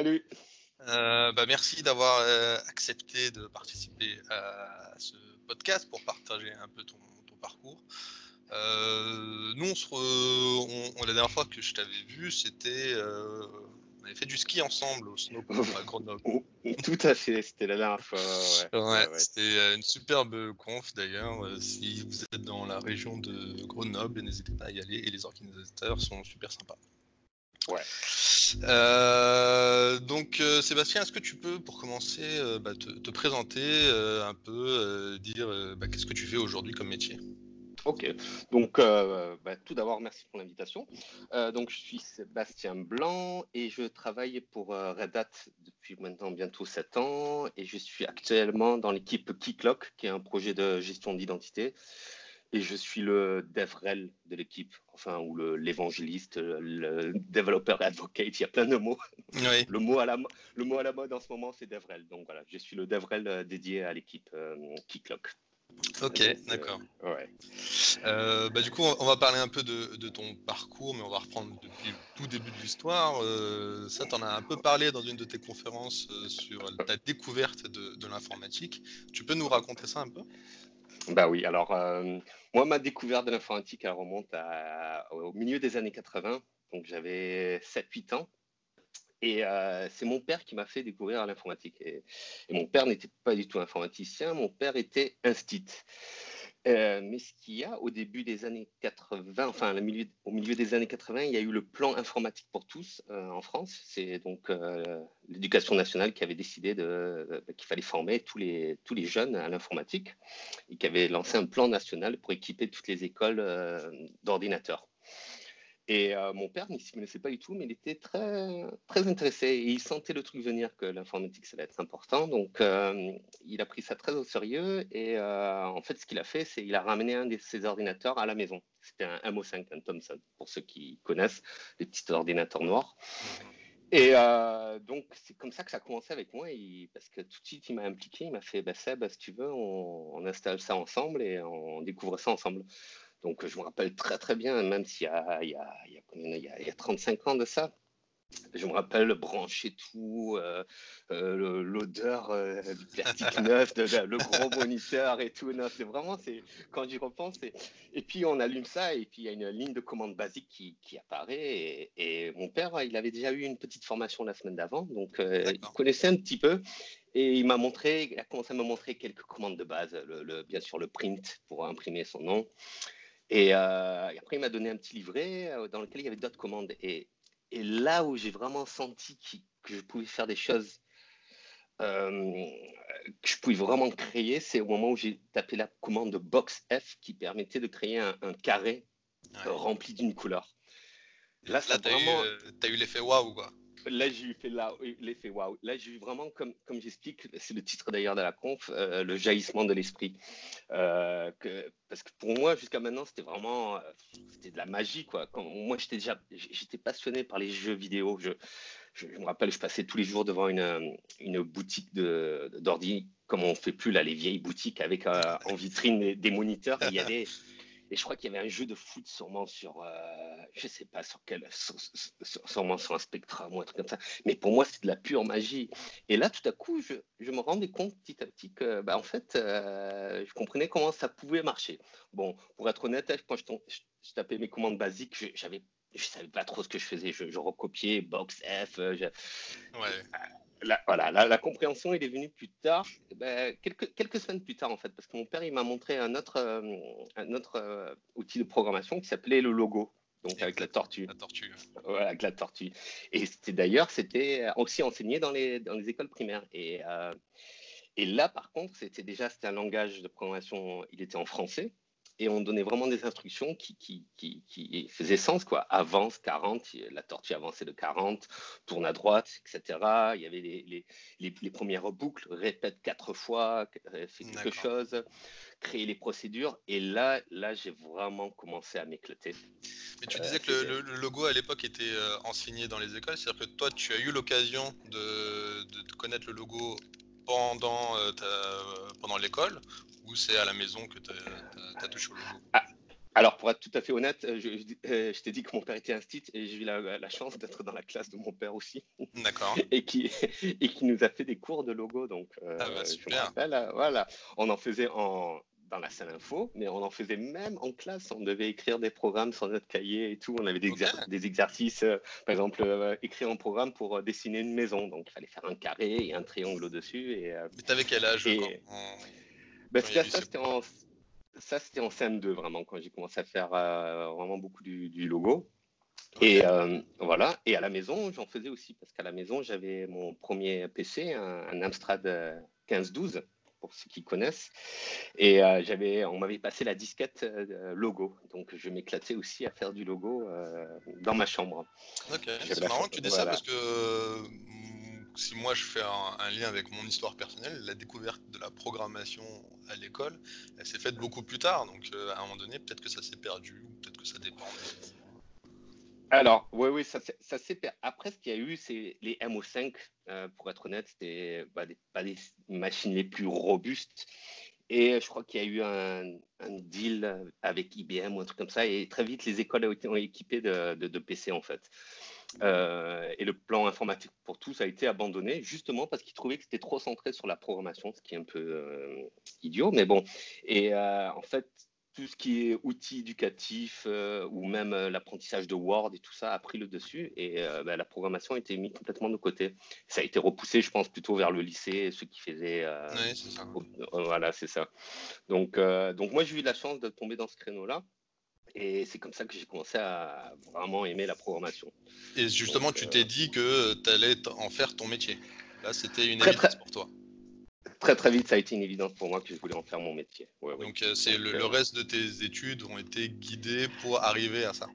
Salut. Euh, bah, merci d'avoir euh, accepté de participer à ce podcast pour partager un peu ton, parcours. Euh, nous, on la dernière fois que je t'avais vu, c'était on avait fait du ski ensemble au snow à Grenoble. Tout à fait, c'était la dernière fois. Ouais, c'était une superbe conf d'ailleurs. Si vous êtes dans la région de Grenoble, n'hésitez pas à y aller et les organisateurs sont super sympas. Euh, donc euh, Sébastien, est-ce que tu peux, pour commencer, euh, bah, te, présenter un peu, dire bah, qu'est-ce que tu fais aujourd'hui comme métier? Ok, donc bah, tout d'abord merci pour l'invitation. donc je suis Sébastien Blanc et je travaille pour Red Hat depuis maintenant bientôt 7 ans et je suis actuellement dans l'équipe Keyclock qui est un projet de gestion d'identité et je suis le DevRel de l'équipe, enfin, ou l'évangéliste, le, développeur advocate, il y a plein de mots. le, mot à la, le mot à la mode en ce moment, c'est DevRel. Donc voilà, je suis le DevRel euh, dédié à l'équipe euh, Keyclock. Ok, euh, d'accord. ouais. bah, du coup, on va parler un peu de, ton parcours, mais on va reprendre depuis le tout début de l'histoire. ça, tu en as un peu parlé dans une de tes conférences sur ta découverte de, de l'informatique. Tu peux nous raconter ça un peu? Bah oui, alors moi, ma découverte de l'informatique, elle remonte au milieu des années 80. Donc j'avais 7-8 ans. Et euh, c'est mon père qui m'a fait découvrir l'informatique. Et, mon père n'était pas du tout informaticien, mon père était instit. Euh, mais ce qu'il y a au début des années 80, enfin milieu, au milieu des années 80, il y a eu le plan informatique pour tous euh, en France. C'est donc euh, l'éducation nationale qui avait décidé qu'il fallait former tous les jeunes à l'informatique et qui avait lancé un plan national pour équiper toutes les écoles d'ordinateurs. Et euh, mon père n'y s'y connaissait pas du tout, mais il était très, très intéressé et il sentait le truc venir que l'informatique, ça va être important. Donc, euh, il a pris ça très au sérieux et euh, en fait, ce qu'il a fait, c'est qu'il a ramené un de ses ordinateurs à la maison. C'était un MO5, un Thomson, pour ceux qui connaissent, les petits ordinateurs noirs. Et donc, c'est comme ça que ça a commencé avec moi, parce que tout de suite, il m'a impliqué, il m'a fait, bah, Seb, si tu veux, on, installe ça ensemble et on découvre ça ensemble. Donc, je me rappelle très, très bien, même s'il y a, il y, a, il, y a, il y a 35 ans de ça, je me rappelle brancher tout, euh, euh, l'odeur euh, du plastique neuf, le gros moniteur et tout. C'est vraiment, c'est quand j'y repense. Et puis on allume ça et puis il y a une ligne de commande basique qui, apparaît. Et, mon père, il avait déjà eu une petite formation la semaine d'avant, donc il connaissait un petit peu. Et il m'a montré, il a commencé à me montrer quelques commandes de base, le, bien sûr le print pour imprimer son nom. Et, après, il m'a donné un petit livret dans lequel il y avait d'autres commandes. Et et là où j'ai vraiment senti que je pouvais faire des choses euh, que je pouvais vraiment créer, c'est au moment où j'ai tapé la commande box F qui permettait de créer un, carré euh, rempli d'une couleur. Là, là tu as, vraiment... eu, eu l'effet waouh, quoi. Là, j'ai eu l'effet waouh. Là, j'ai eu vraiment, comme, comme j'explique, c'est le titre d'ailleurs de la conf, euh, le jaillissement de l'esprit. Euh, parce que pour moi, jusqu'à maintenant, c'était vraiment euh, c'était de la magie. Quoi. Moi, j'étais déjà j'étais passionné par les jeux vidéo. Je, je, me rappelle, je passais tous les jours devant une, une boutique d'ordi, comme on ne fait plus là, les vieilles boutiques avec en vitrine des moniteurs. il y avait et je crois qu'il y avait un jeu de foot sûrement sur, euh, je sais pas sur quel, sûrement sur un Spectrum ou un truc comme ça. Mais pour moi, c'est de la pure magie. Et là, tout à coup, je, je me rendais compte petit à petit que, bah, en fait, euh, je comprenais comment ça pouvait marcher. Bon, pour être honnête, quand je, je tapais mes commandes basiques, j'avais je savais pas trop ce que je faisais. Je, recopiais box F. Euh, je... Ouais la, voilà, la, compréhension, il est venue plus tard, ben, quelques, quelques semaines plus tard en fait, parce que mon père, il m'a montré un autre, euh, un autre euh, outil de programmation qui s'appelait le logo, donc avec la tortue. La tortue. Voilà, avec la tortue. Et c'était d'ailleurs, c'était aussi enseigné dans les, dans les écoles primaires. Et, euh, et là, par contre, c'était déjà, c'était un langage de programmation, il était en français et on donnait vraiment des instructions qui, qui, qui, faisaient sens, quoi. Avance 40, la tortue avançait de 40, tourne à droite, etc. Il y avait les, les, les, premières boucles, répète quatre fois, euh, fais quelque chose, créer les procédures. Et là, là j'ai vraiment commencé à m'éclater. Mais tu disais que le, logo à l'époque était euh, enseigné dans les écoles, c'est-à-dire que toi, tu as eu l'occasion de, de, connaître le logo pendant, euh, pendant l'école ou c'est à la maison que tu as, touché au logo ah, alors, pour être tout à fait honnête, je, je, t'ai dit que mon père était instit et j'ai eu la, chance d'être dans la classe de mon père aussi. D'accord. et, qui, et qui nous a fait des cours de logo. Donc, ah bah, je rappelle, voilà, on en faisait en, dans la salle info, mais on en faisait même en classe. On devait écrire des programmes sur notre cahier et tout. On avait des, des exercices, euh, par exemple, euh, écrire un programme pour euh, dessiner une maison. Donc, il fallait faire un carré et un triangle au-dessus. Et, mais t'avais quel âge et... Ça, c'était en, ça, c'était en CM2, vraiment, quand j'ai commencé à faire vraiment beaucoup du, logo. Et voilà. Et à la maison, j'en faisais aussi, parce qu'à la maison, j'avais mon premier PC, un, un Amstrad 1512 pour ceux qui connaissent. Et euh, j'avais, on m'avait passé la disquette euh, logo, donc je m'éclatais aussi à faire du logo euh, dans ma chambre. Ok, c'est marrant que tu dis ça parce que si moi je fais un, lien avec mon histoire personnelle, la découverte de la programmation à l'école, elle s'est faite beaucoup plus tard. Donc à un moment donné, peut-être que ça s'est perdu, peut-être que ça dépend. Alors, oui, oui, ça, s'est. Après, ce qu'il y a eu, c'est les MO5, euh, pour être honnête, c'était bah, pas les machines les plus robustes. Et je crois qu'il y a eu un, deal avec IBM ou un truc comme ça. Et très vite, les écoles ont été équipées de, PC, en fait. Euh, et le plan informatique pour tous a été abandonné, justement parce qu'ils trouvaient que c'était trop centré sur la programmation, ce qui est un peu euh, idiot. Mais bon. Et en fait, tout ce qui est outils éducatifs euh, ou même euh, l'apprentissage de Word et tout ça a pris le dessus et euh, bah, la programmation a été mise complètement de côté. Ça a été repoussé, je pense, plutôt vers le lycée, ceux qui faisaient. oui, c'est ça. voilà, c'est ça. Donc, donc moi, j'ai eu la chance de tomber dans ce créneau-là. Et c'est comme ça que j'ai commencé à vraiment aimer la programmation. Et justement, tu t'es dit que tu allais en faire ton métier. Là, c'était une évidence pour toi très très vite, ça a été une évidence pour moi que je voulais en faire mon métier. Donc euh, c'est le, euh, reste de tes études ont été guidés pour arriver à ça.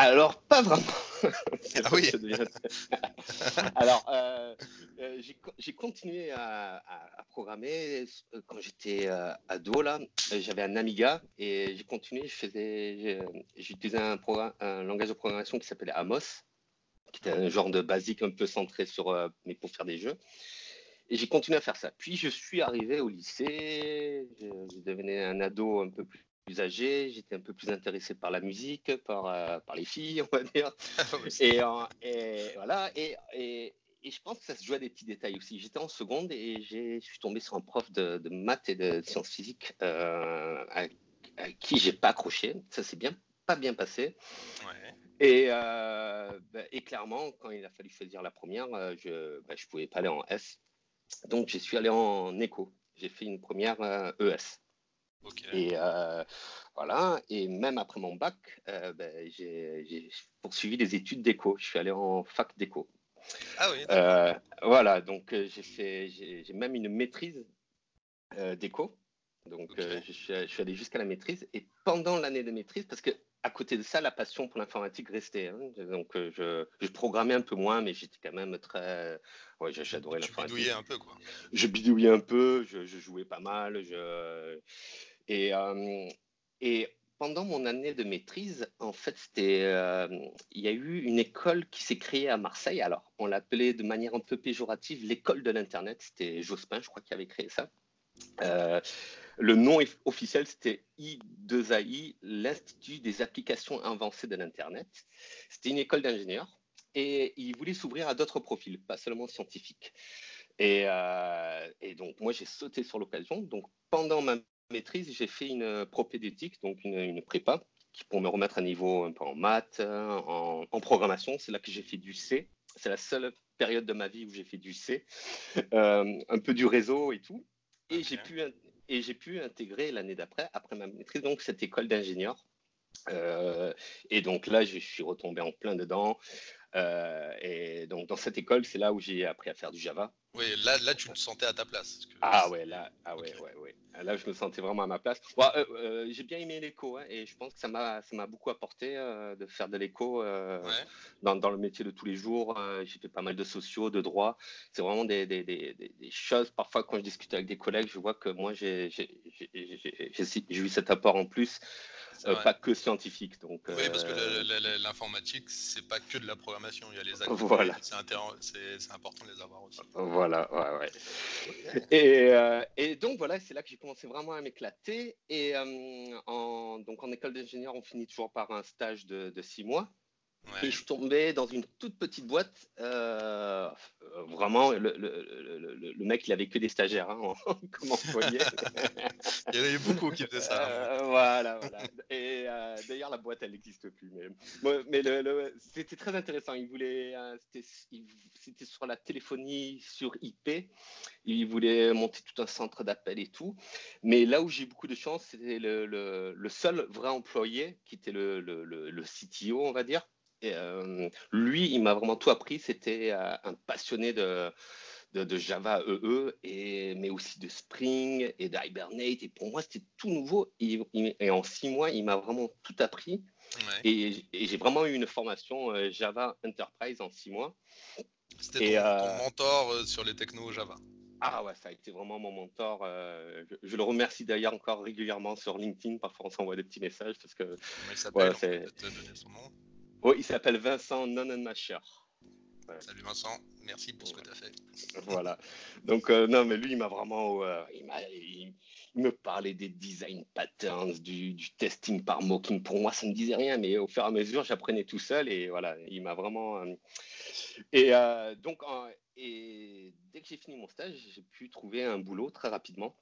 Alors pas vraiment. ah oui. Alors euh, j'ai continué à, programmer quand j'étais ado là. J'avais un Amiga et j'ai continué. Je faisais, j'utilisais un, un langage de programmation qui s'appelait Amos, qui était un genre de basique un peu centré sur, mais pour faire des jeux. Et j'ai continué à faire ça. Puis je suis arrivé au lycée, je, devenais un ado un peu plus âgé, j'étais un peu plus intéressé par la musique, par, euh, par les filles, on va dire. Ah et, et, voilà, et, et, et, je pense que ça se joue à des petits détails aussi. J'étais en seconde et je suis tombé sur un prof de, de maths et de sciences physiques euh, à, qui j'ai pas accroché. Ça s'est bien, pas bien passé. Ouais. Et, euh, bah, et, clairement, quand il a fallu choisir la première, euh, je ne bah, je pouvais pas aller en S. Donc, je suis allé en éco. J'ai fait une première ES. Euh, et euh, voilà. Et même après mon bac, euh, ben, j'ai poursuivi des études d'éco. Je suis allé en fac d'éco. Ah oui. voilà. Donc, j'ai fait, j'ai même une maîtrise d'éco. Donc, je, suis, je, suis, allé jusqu'à la maîtrise. Et pendant l'année de maîtrise, parce que à côté de ça, la passion pour l'informatique restait. Hein. Donc, euh, je, je, programmais un peu moins, mais j'étais quand même très. Ouais, j'adorais l'informatique. Je bidouillais un peu, quoi. Je bidouillais un peu, je, jouais pas mal. Je... Et, euh, et pendant mon année de maîtrise, en fait, euh, il y a eu une école qui s'est créée à Marseille. Alors, on l'appelait de manière un peu péjorative l'école de l'Internet. C'était Jospin, je crois, qui avait créé ça. Le nom officiel, c'était I2AI, l'Institut des applications avancées de l'Internet. C'était une école d'ingénieurs et il voulait s'ouvrir à d'autres profils, pas seulement scientifiques. Et, euh, donc, moi, j'ai sauté sur l'occasion. Donc, pendant ma maîtrise, j'ai fait une propédétique, donc une, prépa, pour me remettre à niveau un peu en maths, en, programmation. C'est là que j'ai fait du C. C'est la seule période de ma vie où j'ai fait du C, euh, un peu du réseau et tout. Et j'ai pu, et j'ai pu intégrer l'année d'après, après ma maîtrise, donc cette école d'ingénieur. Euh, et donc là, je suis retombé en plein dedans. Euh, et donc dans cette école, c'est là où j'ai appris à faire du Java. Oui, là, là tu te sentais à ta place. ah ouais, là, ah ouais, ouais, ouais. Là, je me sentais vraiment à ma place. Euh, j'ai bien aimé l'écho hein, et je pense que ça m'a, ça m'a beaucoup apporté de faire de l'écho dans, dans, le métier de tous les jours. j'ai fait pas mal de sociaux, de droit. C'est vraiment des, des, des, des, choses. Parfois, quand je discute avec des collègues, je vois que moi, j'ai, j'ai, eu cet apport en plus. Euh, pas que scientifique. Donc, oui, parce que euh, l'informatique, c'est pas que de la programmation, il y a les actes. Voilà. C'est important de les avoir aussi. Voilà, ouais, ouais. Et, euh, et, donc voilà, c'est là que j'ai commencé vraiment à m'éclater. Et en donc en école d'ingénieur, on finit toujours par un stage de, de six mois. Et je tombais dans une toute petite boîte. Euh, vraiment, le, le, le, le, mec, il avait que des stagiaires hein, comme employé. il y en avait beaucoup qui faisaient ça. Euh, voilà, voilà. Et euh, d'ailleurs, la boîte, elle n'existe plus. Mais, mais c'était très intéressant. Il voulait, c'était sur la téléphonie sur IP. Il voulait monter tout un centre d'appel et tout. Mais là où j'ai beaucoup de chance, c'était le, seul vrai employé qui était le, le CTO, on va dire et, euh, lui, il m'a vraiment tout appris. C'était euh, un passionné de, de, Java EE, et, mais aussi de Spring et d'Hibernate. Et pour moi, c'était tout nouveau. Et, et, en six mois, il m'a vraiment tout appris. Et, j'ai vraiment eu une formation euh, Java Enterprise en six mois. C'était ton, mentor sur les technos Java. Ah ouais, ça a été vraiment mon mentor. je, le remercie d'ailleurs encore régulièrement sur LinkedIn. Parfois, on s'envoie des petits messages parce que. il s'appelle son nom oui, il s'appelle Vincent Nonnenmacher. Salut Vincent, merci pour ce que tu as fait. voilà. Donc, euh, non, mais lui, il m'a vraiment. Euh, il, me parlait des design patterns, du, testing par mocking. Pour moi, ça ne me disait rien, mais au fur et à mesure, j'apprenais tout seul et voilà, il m'a vraiment. Euh, et donc, et dès que j'ai fini mon stage, j'ai pu trouver un boulot très rapidement.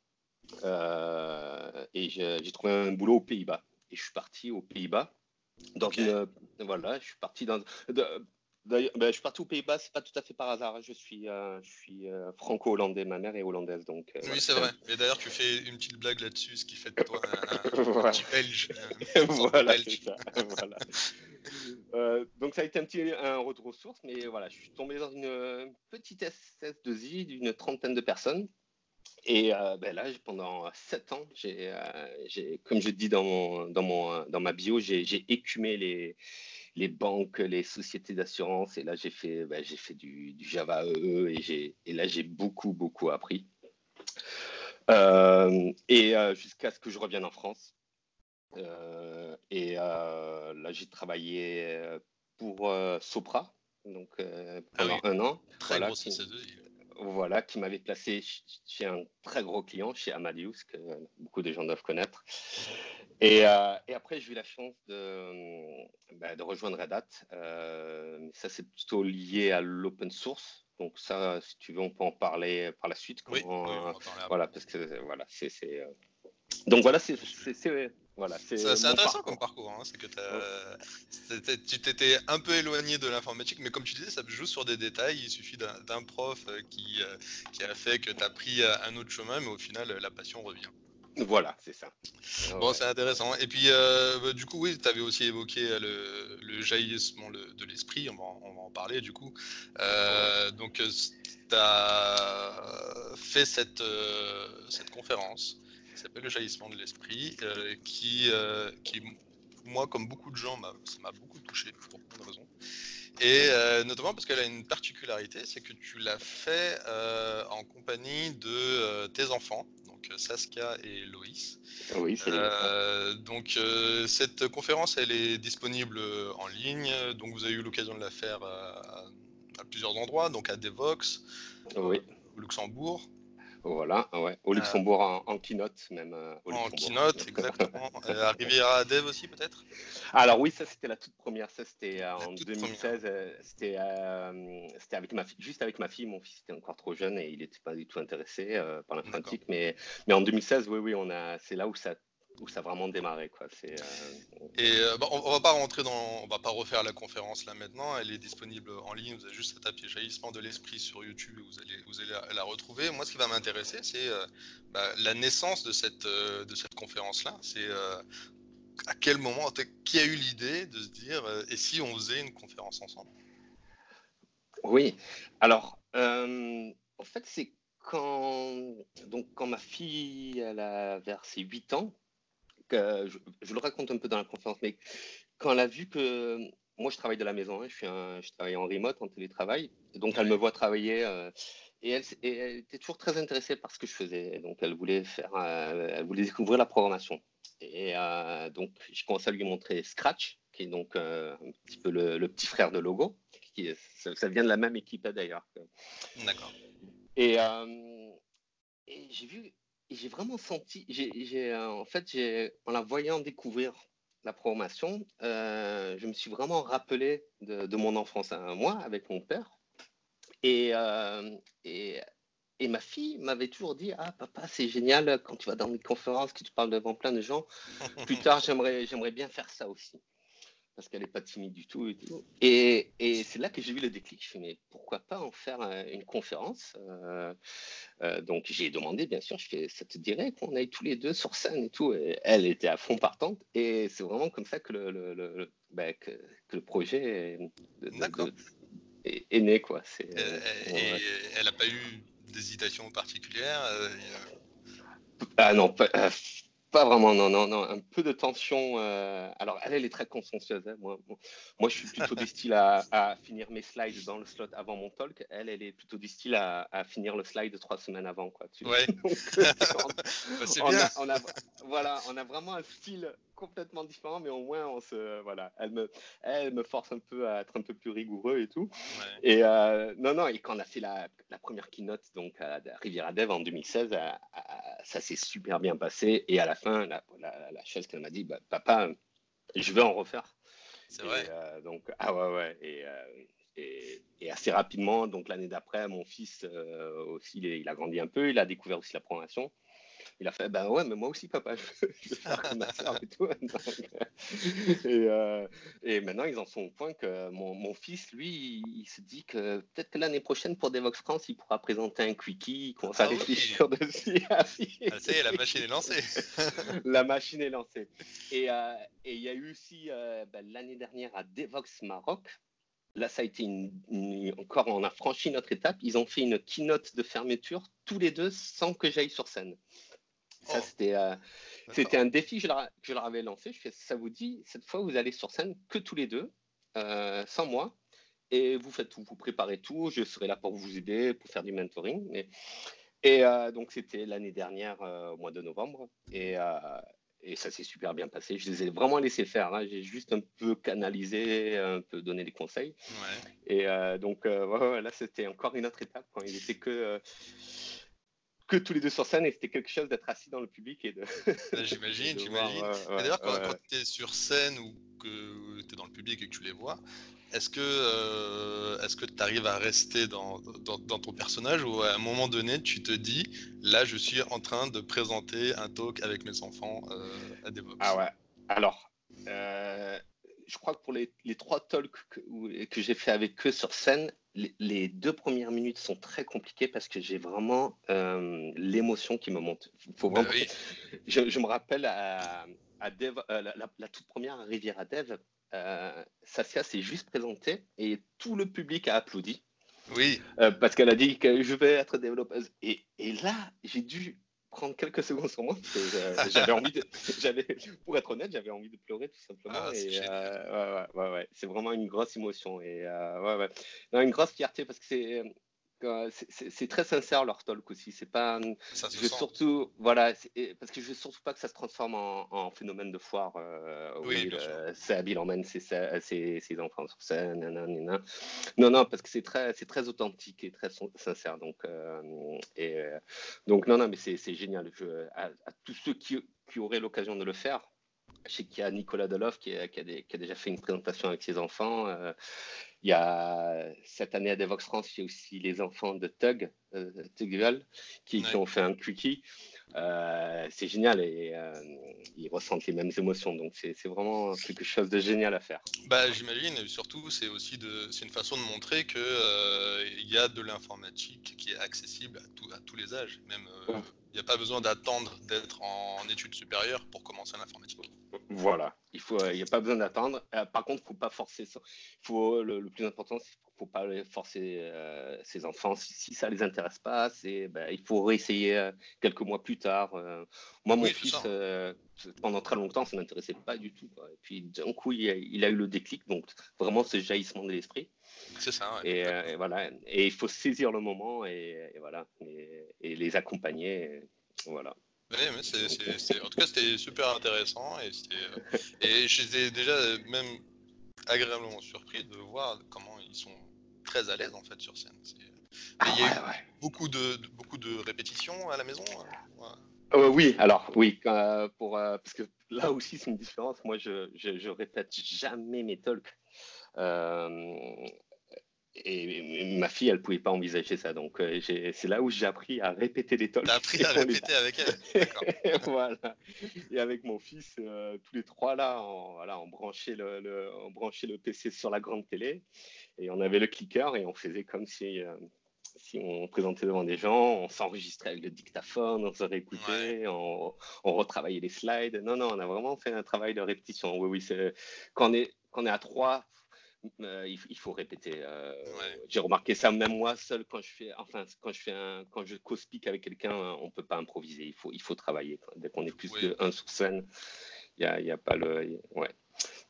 et j'ai trouvé un boulot aux Pays-Bas. Et je suis parti aux Pays-Bas donc voilà, je suis parti dans. D'ailleurs, ben, je suis parti aux Pays-Bas, c'est pas tout à fait par hasard. Je suis, euh, je suis euh, franco-hollandais, ma mère est hollandaise, donc. Euh, oui, c'est vrai. Et d'ailleurs, tu fais une petite blague là-dessus, ce qui fait de toi un, petit Belge. voilà, Ça, voilà. donc ça a été un petit un retour aux sources, mais voilà, je suis tombé dans une petite SS2I d'une trentaine de personnes et euh, ben là, pendant sept ans, euh, comme je dis dans, mon, dans, mon, dans ma bio, j'ai écumé les, les banques, les sociétés d'assurance. Et là, j'ai fait, ben, fait du, Java EE et, et là, j'ai beaucoup, beaucoup appris. Euh, et jusqu'à ce que je revienne en France. et là, j'ai travaillé pour Sopra donc, pendant ah un an. Très voilà, grosse voilà, qui m'avait placé chez un très gros client, chez Amadeus, que beaucoup de gens doivent connaître. Et, euh, après, j'ai eu la chance de, bah, de rejoindre Red Hat. Euh, ça, c'est plutôt lié à l'open source. Donc ça, si tu veux, on peut en parler par la suite. oui, voilà, parce que voilà, c'est. Euh, donc voilà, c'est voilà, c'est intéressant comme parcours. Hein, c'est que tu t'étais un peu éloigné de l'informatique, mais comme tu disais, ça joue sur des détails. Il suffit d'un prof euh, qui, euh, qui, a fait que tu as pris euh, un autre chemin, mais au final, la passion revient. Voilà, c'est ça. Bon, c'est intéressant. Et puis, bah, du coup, oui, tu avais aussi évoqué le, le jaillissement de l'esprit. On, on, va en parler, du coup. donc, tu as fait cette, cette conférence qui s'appelle Le jaillissement de l'esprit, euh, qui, euh, qui, moi, comme beaucoup de gens, ça m'a beaucoup touché pour plein de raisons. Et euh, notamment parce qu'elle a une particularité, c'est que tu l'as fait en compagnie de tes enfants, donc Saskia et Loïs. Oui, c'est Donc cette conférence, elle est disponible en ligne, donc vous avez eu l'occasion de la faire à, plusieurs endroits, donc à Devox, au Luxembourg, voilà, ouais. Au euh, Luxembourg en, keynote même. Euh, en keynote, exactement. euh, à Riviera Dev aussi peut-être? Alors oui, ça c'était la toute première. Ça c'était en 2016. c'était avec ma juste avec ma fille. Mon fils était encore trop jeune et il n'était pas du tout intéressé par l'informatique. Mais, mais en 2016, oui, oui, on a. C'est là où ça où ça a vraiment démarré quoi. Euh, Et euh, on, va pas rentrer dans, on va pas refaire la conférence là maintenant. Elle est disponible en ligne. Vous avez juste à taper jaillissement de l'esprit sur YouTube et vous allez, vous allez la, retrouver. Moi, ce qui va m'intéresser, c'est euh, bah, la naissance de cette, de cette conférence là. C'est à quel moment, qui a eu l'idée de se dire, et si on faisait une conférence ensemble? Oui. Alors, en fait, c'est quand, donc, quand ma fille elle a vers ses 8 ans, je, le raconte un peu dans la conférence, mais quand elle a vu que moi je travaille de la maison, hein, je, suis je travaille en remote, en télétravail, donc elle me voit travailler euh, et, elle, était toujours très intéressée par ce que je faisais, donc elle voulait faire, euh, elle voulait découvrir la programmation. Et euh, donc j'ai commencé à lui montrer Scratch, qui est donc un petit peu le, petit frère de Logo, qui ça, vient de la même équipe d'ailleurs. D'accord. Et, et j'ai vu j'ai vraiment senti, j'ai, en fait, en la voyant découvrir la programmation, je me suis vraiment rappelé de, mon enfance à moi avec mon père. Et, et et ma fille m'avait toujours dit Ah, papa, c'est génial quand tu vas dans une conférence, que tu parles devant plein de gens. Plus tard, j'aimerais bien faire ça aussi. Parce qu'elle n'est pas timide du tout. Et, et, c'est là que j'ai vu le déclic. Je me suis dit, mais pourquoi pas en faire euh, une conférence euh, euh, Donc, j'ai demandé, bien sûr, je fais, ça te dirait qu'on aille tous les deux sur scène et tout. Et elle était à fond partante. Et c'est vraiment comme ça que le, le, bah, que, le projet est, est, né. Quoi. Et, elle n'a pas eu d'hésitation particulière euh, Ah non, pas, euh, pas, vraiment, non, non, non. Un peu de tension. Euh, alors, elle, elle est très consciencieuse. Hein. Moi, moi, je suis plutôt du style à, finir mes slides dans le slot avant mon talk. Elle, elle est plutôt du style à, finir le slide trois semaines avant. Quoi, Ouais. on, bien. on a, voilà, on a vraiment un style complètement différent, mais au moins, on se, voilà, elle me, elle me force un peu à être un peu plus rigoureux et tout. Et euh, non, non, et quand on a fait la, la première keynote, donc à Riviera Dev en 2016, ça s'est super bien passé. Et à la fin, la, la, chose qu'elle m'a dit, bah, papa, je veux en refaire. C'est vrai. Euh, donc, ah ouais, ouais. Et, euh, et, et, assez rapidement, donc l'année d'après, mon fils aussi, il, il, a grandi un peu, il a découvert aussi la programmation. Il a fait, ben ouais, mais moi aussi, papa, je veux, faire comme ma soeur et tout. Euh, et, maintenant, ils en sont au point que mon, fils, lui, il, se dit que peut-être que l'année prochaine, pour Devox France, il pourra présenter un quickie, il commence à ah réfléchir dessus. ah, ça y est, la machine est lancée. la machine est lancée. Et, euh, il y a eu aussi, euh, ben, l'année dernière, à Devox Maroc, là, ça a été encore, on a franchi notre étape. Ils ont fait une keynote de fermeture tous les deux sans que j'aille sur scène. Ça, oh. euh, c'était, un défi que je, leur, avais lancé. Je fais, ça vous dit, cette fois, vous allez sur scène que tous les deux, euh, sans moi, et vous faites tout, vous préparez tout. Je serai là pour vous aider, pour faire du mentoring. Et, et euh, donc, c'était l'année dernière, au mois de novembre, et, et ça s'est super bien passé. Je les ai vraiment laissés faire. Hein. J'ai juste un peu canalisé, un peu donné des conseils. Et donc, là, c'était encore une autre étape. Quand il était que que tous les deux sur scène et c'était quelque chose d'être assis dans le public et de. j'imagine, j'imagine. D'ailleurs, quand, tu es sur scène ou que tu es dans le public et que tu les vois, est-ce que euh, est-ce que tu arrives à rester dans, dans, ton personnage ou à un moment donné tu te dis là je suis en train de présenter un talk avec mes enfants euh, à Devox Ah ouais. Alors. Euh, je crois que pour les, les trois talks que, que j'ai fait avec eux sur scène, les, deux premières minutes sont très compliquées parce que j'ai vraiment euh, l'émotion qui me monte. Faut bah vraiment... je, me rappelle à, Dev, euh, la, toute première Riviera Dev, euh, Saskia s'est juste présentée et tout le public a applaudi. Oui. Euh, parce qu'elle a dit que je vais être développeuse. Et, et là, j'ai dû prendre quelques secondes sur moi. J'avais envie de, j'avais, pour être honnête, j'avais envie de pleurer tout simplement. Ah, et, euh, ouais, ouais, ouais, c'est vraiment une grosse émotion et euh, ouais, ouais. Non, une grosse fierté parce que c'est c'est très sincère leur talk aussi. C'est pas. Ça je veux surtout, voilà, parce que je veux surtout pas que ça se transforme en, phénomène de foire. Euh, oui, c'est habile emmène ses, ses, enfants sur scène. Non, non, parce que c'est très, c'est très authentique et très sincère. Donc, euh, et, euh, donc non, non, mais c'est génial. Je, à, tous ceux qui, qui auraient l'occasion de le faire, je sais qu'il y a Nicolas Deloff qui, qui, qui, a déjà fait une présentation avec ses enfants. Il y a cette année à Devox France, il y a aussi les enfants de Tug, euh, qui, qui, ont fait un quickie. Euh, c'est génial et euh, ils ressentent les mêmes émotions. Donc c'est vraiment quelque chose de génial à faire. Bah, J'imagine, et surtout c'est aussi de, une façon de montrer qu'il euh, il y a de l'informatique qui est accessible à, à tous les âges. Même il n'y a pas besoin d'attendre d'être en études supérieures pour commencer l'informatique. Voilà, il il n'y a pas besoin d'attendre. par contre, faut pas forcer ça. Faut le, le plus important, c'est faut pas forcer euh, ses enfants si, ça les intéresse pas. C'est, ben, il faut réessayer euh, quelques mois plus tard. Euh. moi, mon fils, pendant très longtemps, ça m'intéressait pas du tout. Et puis d'un coup, il a, eu le déclic, donc vraiment ce jaillissement de l'esprit. C'est ça. et, voilà. Et il faut saisir le moment et, voilà, et, les accompagner. voilà. Oui, mais c'est, en tout cas, c'était super intéressant et, et j'étais déjà même agréablement surpris de voir comment ils sont très à l'aise en fait sur scène. Ah il y a beaucoup de, beaucoup de répétitions à la maison. Hein, oui, alors oui, pour, parce que là aussi c'est une différence. Moi, je, je, répète jamais mes talks. Et, ma fille, elle pouvait pas envisager ça. Donc, c'est là où j'ai appris à répéter les talks. T'as appris à répéter avec elle. voilà. Et avec mon fils, tous les trois là, on, voilà, on branchait le, on branchait le PC sur la grande télé et on avait le clicker et on faisait comme si si on présentait devant des gens, on s'enregistrait avec le dictaphone, on se réécoutait, on, retravaillait les slides. Non, non, on a vraiment fait un travail de répétition. Oui, oui, quand on est, quand on est à trois, euh, il, faut répéter. Euh, j'ai remarqué ça même moi seul quand je fais, enfin quand je fais un, quand je co-speak avec quelqu'un, on peut pas improviser. Il faut, il faut travailler. Dès qu'on est plus de un sur scène, il n'y a, y a, pas le, ouais.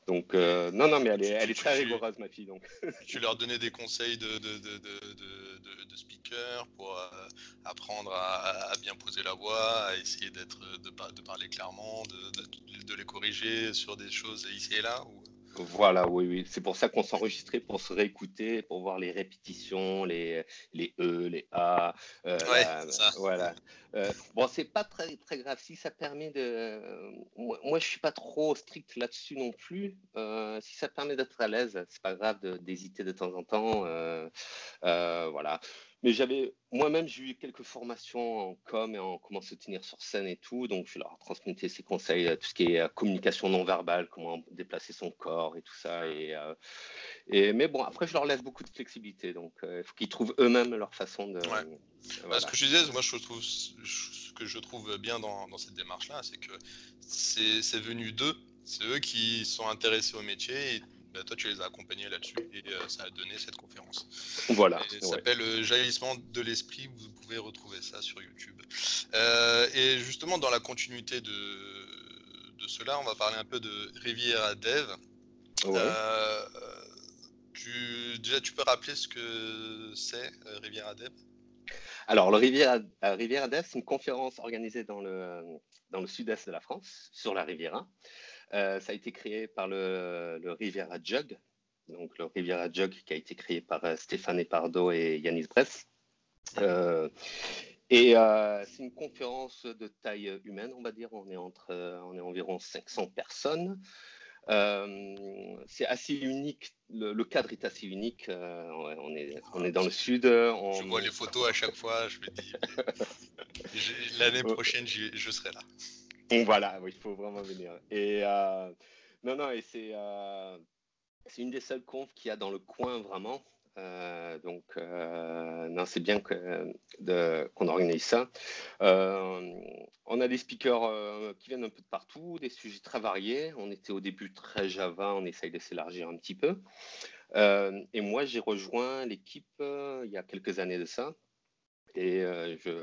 Donc, euh, non, non, mais elle est, elle est très rigoureuse, ma fille. Donc. tu leur donnais des conseils de, de, de, de speaker pour apprendre à, bien poser la voix, à essayer d'être, de, parler clairement, de, les corriger sur des choses ici et là ou... Voilà, oui, oui. C'est pour ça qu'on s'enregistrait pour se réécouter, pour voir les répétitions, les, les E, les A. Euh, ça. Voilà. Euh, bon, c'est pas très, très grave. Si ça permet de. Moi, je suis pas trop strict là-dessus non plus. Euh, si ça permet d'être à l'aise, c'est pas grave d'hésiter de, temps en temps. Euh, voilà. Mais j'avais moi-même, j'ai eu quelques formations en com et en comment se tenir sur scène et tout. Donc, je leur transmettais ces conseils, tout ce qui est communication non verbale, comment déplacer son corps et tout ça. Et, et mais bon, après, je leur laisse beaucoup de flexibilité. Donc, il faut qu'ils trouvent eux-mêmes leur façon de. Bah, ce que je disais, moi, je trouve, ce que je trouve bien dans, cette démarche-là, c'est que c'est venu d'eux. C'est eux qui sont intéressés au métier et bah, toi, tu les as accompagnés là-dessus et euh, ça a donné cette conférence. Voilà. ça s'appelle euh, Jaillissement de l'esprit. Vous pouvez retrouver ça sur YouTube. Euh, et justement, dans la continuité de, de cela, on va parler un peu de Riviera Dev. tu, déjà, tu peux rappeler ce que c'est Riviera Dev? Alors, le Riviera, euh, Riviera Dev, c'est une conférence organisée dans le, dans le sud-est de la France, sur la Riviera. Euh, ça a été créé par le, le, Riviera Jug, donc le Riviera Jug qui a été créé par euh, Stéphane Epardo et Yanis Bress. et c'est une conférence de taille humaine, on va dire. On est, entre, on est environ 500 personnes. Euh, c'est assez unique, le, cadre est assez unique. Euh, on, est, on est dans le sud. On... Je vois les photos à chaque fois, je me dis, l'année prochaine, je serai là. Et voilà, il faut vraiment venir. Et euh, non, non, et c'est c'est une des seules confs qu'il y a dans le coin vraiment. Euh, donc, euh, non, c'est bien qu'on organise ça. Euh, on a des speakers qui viennent un peu de partout, des sujets très variés. On était au début très Java, on essaye de s'élargir un petit peu. et moi, j'ai rejoint l'équipe il y a quelques années de ça. Et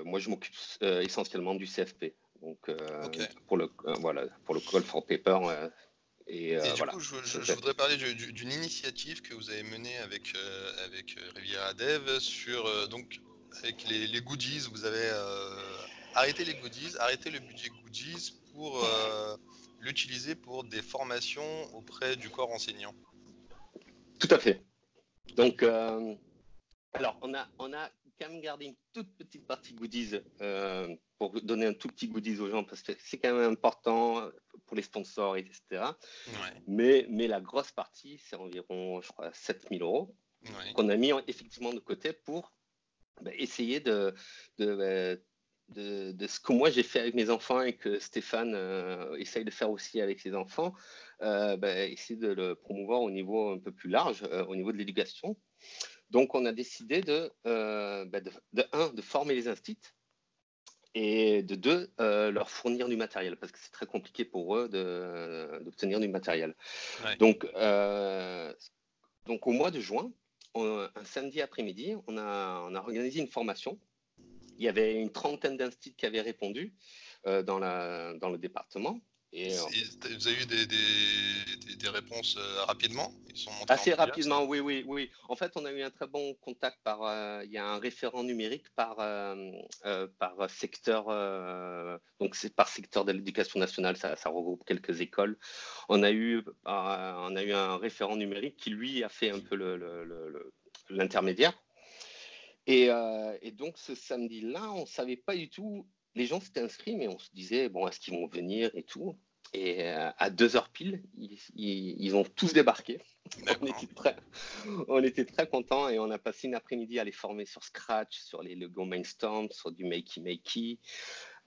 moi, je m'occupe essentiellement du CFP. Donc, pour, le, voilà, pour le Call for Paper, et, euh, du coup, je, voudrais parler d'une initiative que vous avez menée avec, euh, avec euh, Riviera Dev sur donc avec les, goodies. Vous avez arrêté les goodies, arrêté le budget goodies pour l'utiliser pour des formations auprès du corps enseignant. Tout à fait. Donc, alors, on a, on a quand même gardé une toute petite partie goodies pour donner un tout petit goodies aux gens parce que c'est quand même important pour les sponsors, etc. Mais, mais la grosse partie, c'est environ, je crois, 7000 euros qu'on a mis effectivement de côté pour bah, essayer de, bah, de, de, ce que moi j'ai fait avec mes enfants et que Stéphane euh, essaye de faire aussi avec ses enfants, euh, bah, essayer de le promouvoir au niveau un peu plus large, euh, au niveau de l'éducation. Donc on a décidé de, de, de, un, de former les instituts et de deux, euh, leur fournir du matériel, parce que c'est très compliqué pour eux d'obtenir du matériel. Donc, euh, donc, au mois de juin, un samedi après-midi, on a, on a organisé une formation. Il y avait une trentaine d'instituts qui avaient répondu euh, dans, la, dans le département. Et, vous avez eu des, des, réponses euh, rapidement? Ils sont Assez rapidement, oui, oui, oui. En fait, on a eu un très bon contact par. Euh, il y a un référent numérique par, euh, par secteur. donc, c'est par secteur de l'éducation nationale, ça, ça, regroupe quelques écoles. On a, eu, on a eu un référent numérique qui, lui, a fait un peu l'intermédiaire. Le, et, et, donc, ce samedi-là, on ne savait pas du tout les gens s'étaient inscrits, mais on se disait, bon, est-ce qu'ils vont venir et tout? Et à deux heures pile, ils, ont tous débarqué. On était, très, on était très contents et on a passé une après-midi à les former sur Scratch, sur les Lego Mindstorm, sur du Makey Makey.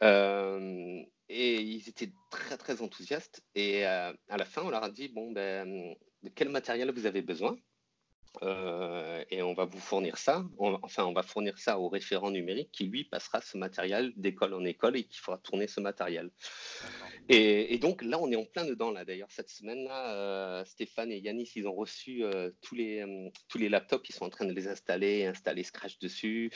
Euh, et ils étaient très très enthousiastes. Et à la fin, on leur a dit bon, ben, de quel matériel vous avez besoin? Euh, et on va vous fournir ça. enfin, on va fournir ça au référent numérique qui, lui, passera ce matériel d'école en école et qui fera tourner ce matériel. Et, donc là, on est en plein dedans. Là, d'ailleurs, cette semaine-là, euh, Stéphane et Yanis, ils ont reçu euh, tous, les, tous les laptops. Ils sont en train de les installer, installer Scratch dessus.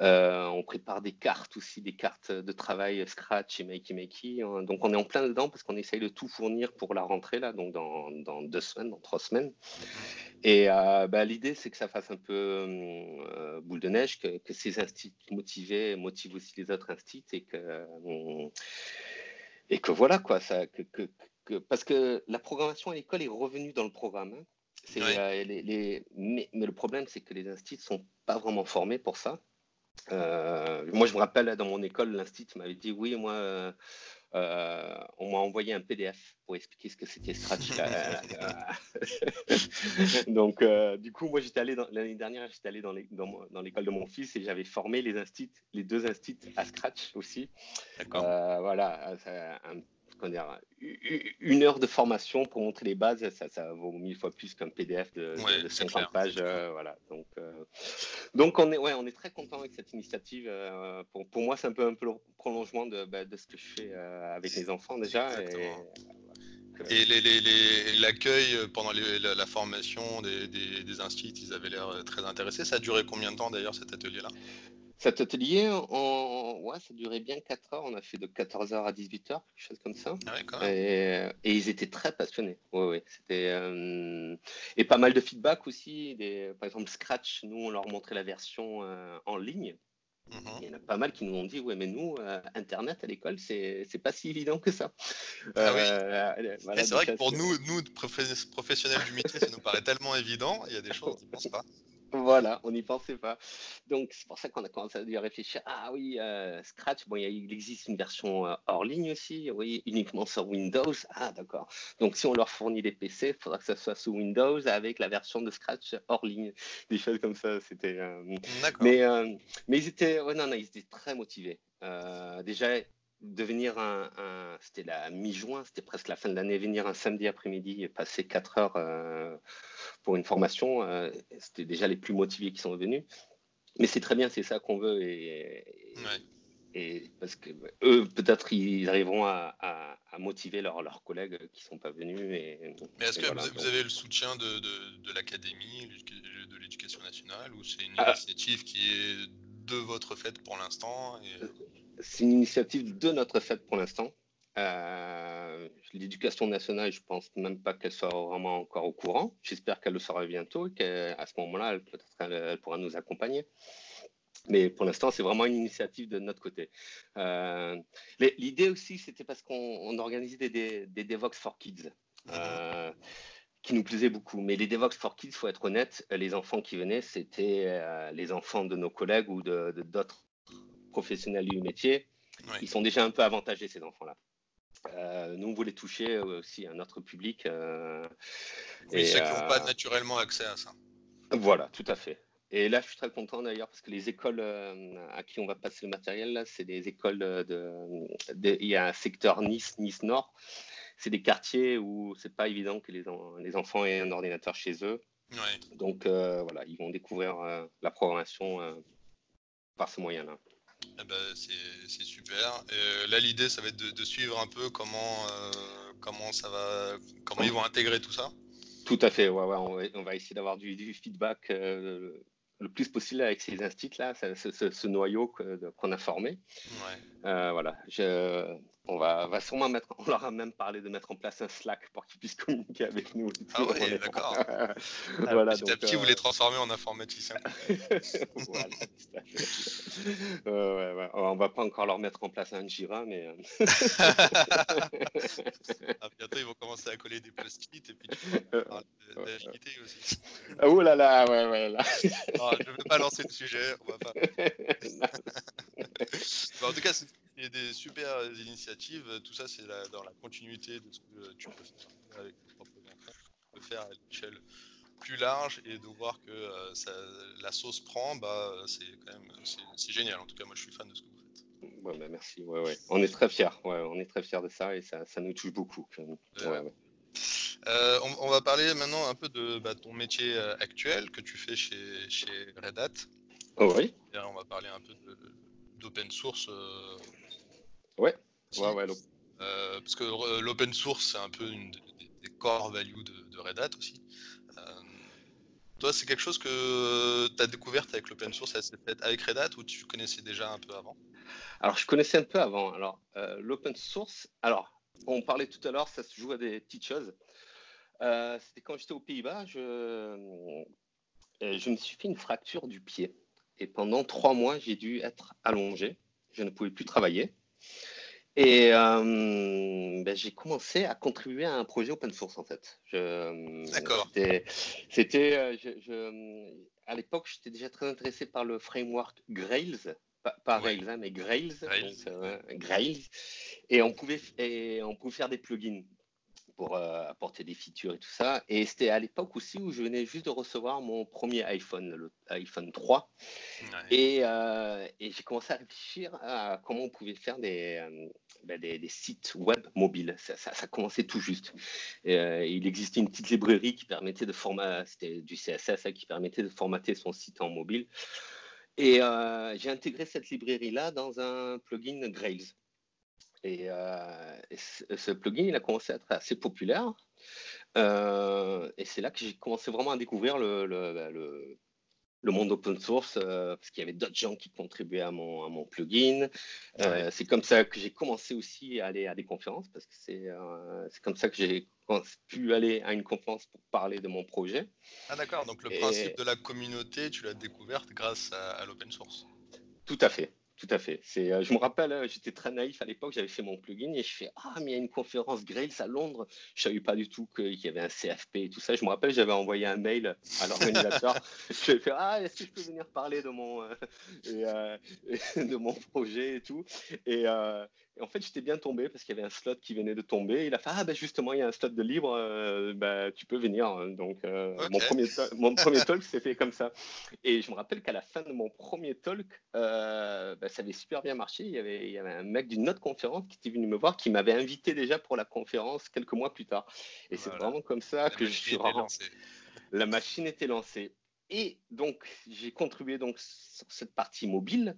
on prépare des cartes aussi, des cartes de travail Scratch et Makey Makey. Donc, on est en plein dedans parce qu'on essaye de tout fournir pour la rentrée, là, donc dans, dans deux semaines, dans trois semaines. Et bah, l'idée, c'est que ça fasse un peu euh, boule de neige, que, ces instituts motivés motivent aussi les autres instituts et que, euh, et que voilà, quoi. Ça, que, parce que la programmation à l'école est revenue dans le programme. Hein. Euh, les, mais, le problème, c'est que les instituts ne sont pas vraiment formés pour ça. moi, je me rappelle, dans mon école, l'institut m'avait dit oui, moi, euh, on m'a envoyé un PDF pour expliquer ce que c'était Scratch. Donc, euh, du coup, moi, j'étais allé l'année dernière, j'étais allé dans l'école de mon fils et j'avais formé les deux instituts à Scratch aussi. D'accord. Euh, voilà, un une heure de formation pour montrer les bases, ça, ça vaut mille fois plus qu'un PDF de, 50 pages. Euh, voilà. Donc, euh, donc on est, ouais, on est très content avec cette initiative. Euh, pour, pour, moi, c'est un peu, un peu le prolongement de, bah, de ce que je fais avec mes enfants déjà. Et, l'accueil pendant la, formation des, des, des instituts, ils avaient l'air très intéressés. Ça a duré combien de temps d'ailleurs cet atelier-là? Cet atelier, en... ouais, ça durait bien 4 heures. On a fait de 14h à 18h, quelque chose comme ça. Ah et, ils étaient très passionnés. Ouais, ouais. C'était, euh, Et pas mal de feedback aussi. Des... Par exemple, Scratch, nous, on leur montrait la version euh, en ligne. Mhm. Il y en a pas mal qui nous ont dit Ouais, mais nous, euh, Internet à l'école, c'est, c'est pas si évident que ça. Ah c'est vrai que pour nous, nous, professionnels du métier, ça nous paraît tellement évident. Il y a des choses, on n'y pense pas. Voilà, on n'y pensait pas. Donc, c'est pour ça qu'on a commencé à réfléchir. Ah oui, euh, Scratch, bon, il existe une version euh, hors ligne aussi, oui, uniquement sur Windows. Ah, d'accord. Donc, si on leur fournit des PC, il faudra que ça soit sous Windows avec la version de Scratch hors ligne. Des choses comme ça, c'était. Euh, mais, mais ils étaient, non, non, ils étaient très motivés. déjà, de venir un, c'était la mi-juin, c'était presque la fin de l'année, venir un samedi après-midi et passer 4 heures pour une formation, euh, c'était déjà les plus motivés qui sont venus. Mais c'est très bien, c'est ça qu'on veut. Et, et, parce que eux, peut-être, ils arriveront à, motiver leurs collègues qui ne sont pas venus. Et, Mais est-ce que vous, avez le soutien de, de, l'académie, de l'éducation nationale, ou c'est une ah. initiative qui est de votre fait pour l'instant C'est une initiative de notre fait pour l'instant. Euh, l'éducation nationale, je pense même pas qu'elle soit vraiment encore au courant. J'espère qu'elle le sera bientôt et qu'à ce moment-là, peut-être elle, pourra nous accompagner. Mais pour l'instant, c'est vraiment une initiative de notre côté. Euh, l'idée aussi, c'était parce qu'on organisait des, des, Devox for Kids. Euh, qui nous plaisaient beaucoup. Mais les Devox for Kids, faut être honnête, les enfants qui venaient, c'était les enfants de nos collègues ou d'autres professionnels du métier. Ils sont déjà un peu avantagés, ces enfants-là. Euh, nous, on voulait toucher euh, aussi un autre public. Euh, et, ceux qui n'ont pas naturellement accès à ça. Voilà, tout à fait. Et là, je suis très content d'ailleurs parce que les écoles à qui on va passer le matériel, là, c'est des écoles de, Il y a un secteur Nice, Nice Nord. C'est des quartiers où c'est pas évident que les, les, enfants aient un ordinateur chez eux. Donc voilà, ils vont découvrir la programmation par ce moyen-là. Eh ben, c'est super. Euh, là, l'idée, ça va être de, suivre un peu comment, euh, comment ça va, comment ils vont intégrer tout ça. Tout à fait. Ouais, ouais, on, va, essayer d'avoir du, feedback euh, le plus possible avec ces instituts là, ce, noyau qu'on a formé. voilà. Je, on va, va, sûrement mettre, on leur a même parlé de mettre en place un Slack pour qu'ils puissent communiquer avec nous. Ah ouais, d'accord. voilà, petit à petit, vous les transformez en informaticiens. voilà, euh, ouais, On va pas encore leur mettre en place un Jira, mais. Euh, ah, bientôt, ils vont commencer à coller des post-it et puis tu vas d'agilité aussi. Ah, oh là là, ouais, ouais, là. Ah, je ne vais pas lancer le sujet, on va pas. en tout cas, et des super initiatives. Tout ça, c'est dans la continuité de ce que tu peux faire avec tes propres enfants. Tu peux faire à l'échelle plus large et de voir que euh, ça, la sauce prend, bah, c'est quand même c'est génial. En tout cas, moi, je suis fan de ce que vous faites. Ouais, bah, merci. Ouais, ouais. On est très fiers. Ouais, on est très fiers de ça et ça, ça nous touche beaucoup. Euh, on, on, va parler maintenant un peu de bah, ton métier euh, actuel que tu fais chez, chez Red Hat. Oh, oui. Et on va parler un peu d'open source. ouais. Ouais, ouais, parce que l'open source, c'est un peu une des, core values de, de, Red Hat aussi. Toi, c'est quelque chose que tu as découvert avec l'open source avec Red Hat ou tu connaissais déjà un peu avant? Alors, je connaissais un peu avant. Alors, euh, l'open source, alors, on parlait tout à l'heure, ça se joue à des petites choses. Euh, c'était quand j'étais aux Pays-Bas, je, euh, je me suis fait une fracture du pied. Et pendant trois mois, j'ai dû être allongé. Je ne pouvais plus travailler. Et euh, ben, j'ai commencé à contribuer à un projet open source en fait. D'accord. C'était, euh, à l'époque, j'étais déjà très intéressé par le framework Grails, pas, Rails, hein, mais Grails, euh, Grails. Et on pouvait, et on pouvait faire des plugins pour apporter des features et tout ça. Et c'était à l'époque aussi où je venais juste de recevoir mon premier iPhone, le iPhone 3. Et, et j'ai commencé à réfléchir à comment on pouvait faire des, ben, des, sites web mobiles. Ça, ça, commençait tout juste. Euh, il existait une petite librairie qui permettait de formater, du CSS hein, qui permettait de formater son site en mobile. Et euh, j'ai intégré cette librairie-là dans un plugin Grails. Et, euh, ce plugin, il a commencé à être assez populaire. et c'est là que j'ai commencé vraiment à découvrir le, le, le le monde open source euh, parce qu'il y avait d'autres gens qui contribuaient à mon, à mon plugin. Euh, c'est comme ça que j'ai commencé aussi à aller à des conférences parce que c'est euh, comme ça que j'ai pu aller à une conférence pour parler de mon projet. Ah d'accord, donc le principe de la communauté, tu l'as découverte grâce à l'open source. Tout à fait. Tout à fait. C'est, euh, je me rappelle, euh, j'étais très naïf à l'époque, j'avais fait mon plugin et je fais Ah, mais il y a une conférence Grails à Londres. Je savais pas du tout qu'il y avait un CFP et tout ça. Je me rappelle, j'avais envoyé un mail à l'organisateur. je lui ai fait Ah, est-ce que je peux venir parler de mon, euh, de mon projet et tout et, et en fait, j'étais bien tombé parce qu'il y avait un slot qui venait de tomber. Il a fait Ah, ben justement, il y a un slot de libre, euh, ben, tu peux venir. Donc, euh, mon, premier mon premier talk s'est fait comme ça. Et je me rappelle qu'à la fin de mon premier talk, euh, ben, ça avait super bien marché. Il y, avait, il y avait un mec d'une autre conférence qui était venu me voir, qui m'avait invité déjà pour la conférence quelques mois plus tard. Et c'est vraiment comme ça que je suis rentré. La machine était lancée. Et donc, j'ai contribué donc sur cette partie mobile.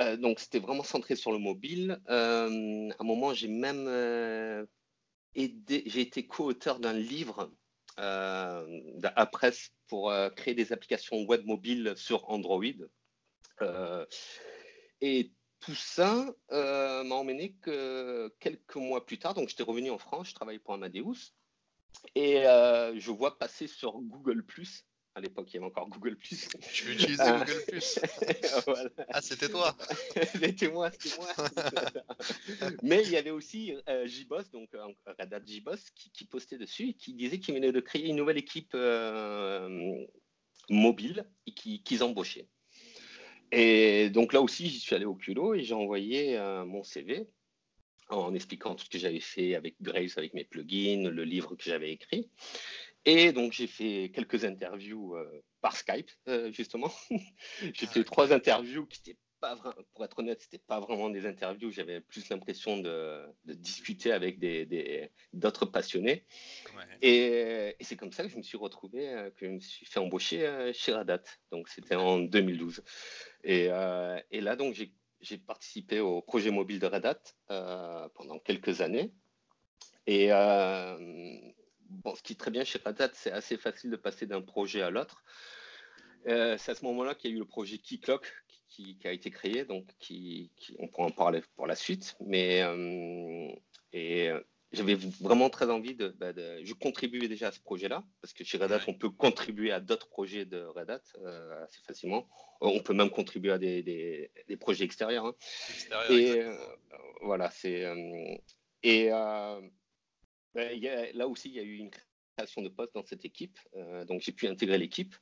Euh, donc, c'était vraiment centré sur le mobile. Euh, à un moment, j'ai même euh, été co-auteur d'un livre à presse pour créer des applications web mobiles sur Android. et tout ça m'a emmené que quelques mois plus tard, donc j'étais revenu en France, je travaillais pour Amadeus, et je vois passer sur Google ⁇ à l'époque, il y avait encore Google+. Je utilisais ah. Google+. voilà. Ah, c'était toi C'était moi, c'était moi. Mais il y avait aussi euh, JBoss, donc euh, Red Hat JBoss, qui, qui, postait dessus et qui disait qu'il venait de créer une nouvelle équipe euh, mobile et qu'ils embauchaient. Et donc là aussi, j'y suis allé au culot et j'ai envoyé mon CV en expliquant tout ce que j'avais fait avec Grace, avec mes plugins, le livre que j'avais écrit. Et donc, j'ai fait quelques interviews euh, par Skype, euh, justement. j'ai fait trois interviews qui n'étaient pas vraiment, pour être honnête, c'était pas vraiment des interviews. J'avais plus l'impression de, discuter avec d'autres des, passionnés. Et, c'est comme ça que je me suis retrouvé, euh, que je me suis fait embaucher chez Radat. Donc, c'était en 2012. Et, et là, donc, j'ai participé au projet mobile de Red Hat pendant quelques années. Et, bon, ce qui est très bien chez Red Hat, c'est assez facile de passer d'un projet à l'autre. Euh, c'est à ce moment-là qu'il y a eu le projet Keyclock qui, qui, a été créé, donc qui, on pourra en parler pour la suite. Mais euh, et euh, j'avais vraiment très envie bah, de, Je contribuais déjà à ce projet-là, parce que chez Red Hat, on peut contribuer à d'autres projets de Red Hat assez facilement. On peut même contribuer à des, des, projets extérieurs. Hein. et voilà, c'est. et ben, là aussi, il y a eu une création de poste dans cette équipe. Euh, donc, j'ai pu intégrer l'équipe.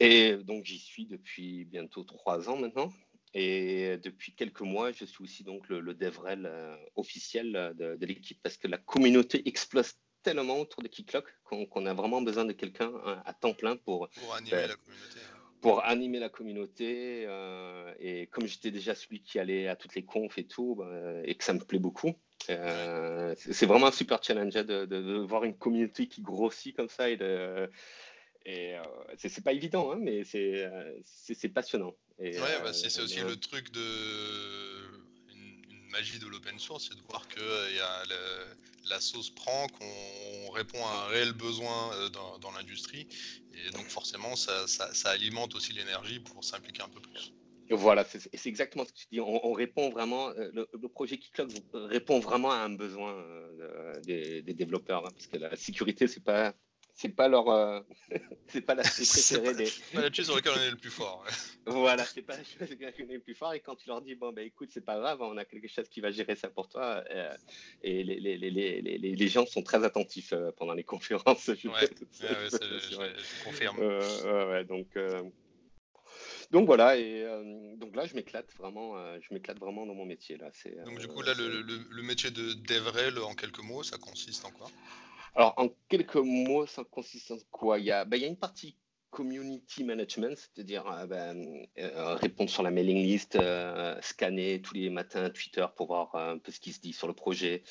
Et donc, j'y suis depuis bientôt trois ans maintenant. Et depuis quelques mois, je suis aussi donc le, le DevRel officiel de, de l'équipe parce que la communauté explose tellement autour de Keyclock qu'on a vraiment besoin de quelqu'un hein, à temps plein pour, pour animer la communauté. Pour animer la communauté. Euh, et comme j'étais déjà celui qui allait à toutes les confs et tout, bah, et que ça me plaît beaucoup, euh, c'est vraiment un super challenge de, de, voir une communauté qui grossit comme ça. Et, de, et euh, c'est pas évident, hein, mais c'est passionnant. Et, ouais, bah, c'est aussi le truc de magie de l'open source, c'est de voir que euh, y a la sauce prend, qu'on répond à un réel besoin euh, dans, l'industrie. Et donc forcément, ça, alimente aussi l'énergie pour s'impliquer un peu plus. Voilà, c'est exactement ce que tu dis. On, répond vraiment, euh, le, projet Keycloak répond vraiment à un besoin des, développeurs, hein, parce que la sécurité, c'est pas c'est pas leur euh, c'est pas la préférée des pas la chose sur laquelle on est le plus fort voilà c'est pas la chose sur laquelle on est le plus fort et quand tu leur dis bon ben écoute c'est pas grave on a quelque chose qui va gérer ça pour toi euh, et les, les, les, les, gens sont très attentifs euh, pendant les conférences je, ouais. je, confirme ouais, donc donc voilà, et donc là je m'éclate vraiment, je m'éclate vraiment dans mon métier là. Donc du coup là le, le, le, métier de DevRel en quelques mots, ça consiste en quoi? Alors, en quelques mots, ça consiste en quoi? Il y, a, ben, il y a une partie community management, c'est-à-dire euh, euh, répondre sur la mailing list, euh, scanner tous les matins Twitter pour voir un peu ce qui se dit sur le projet,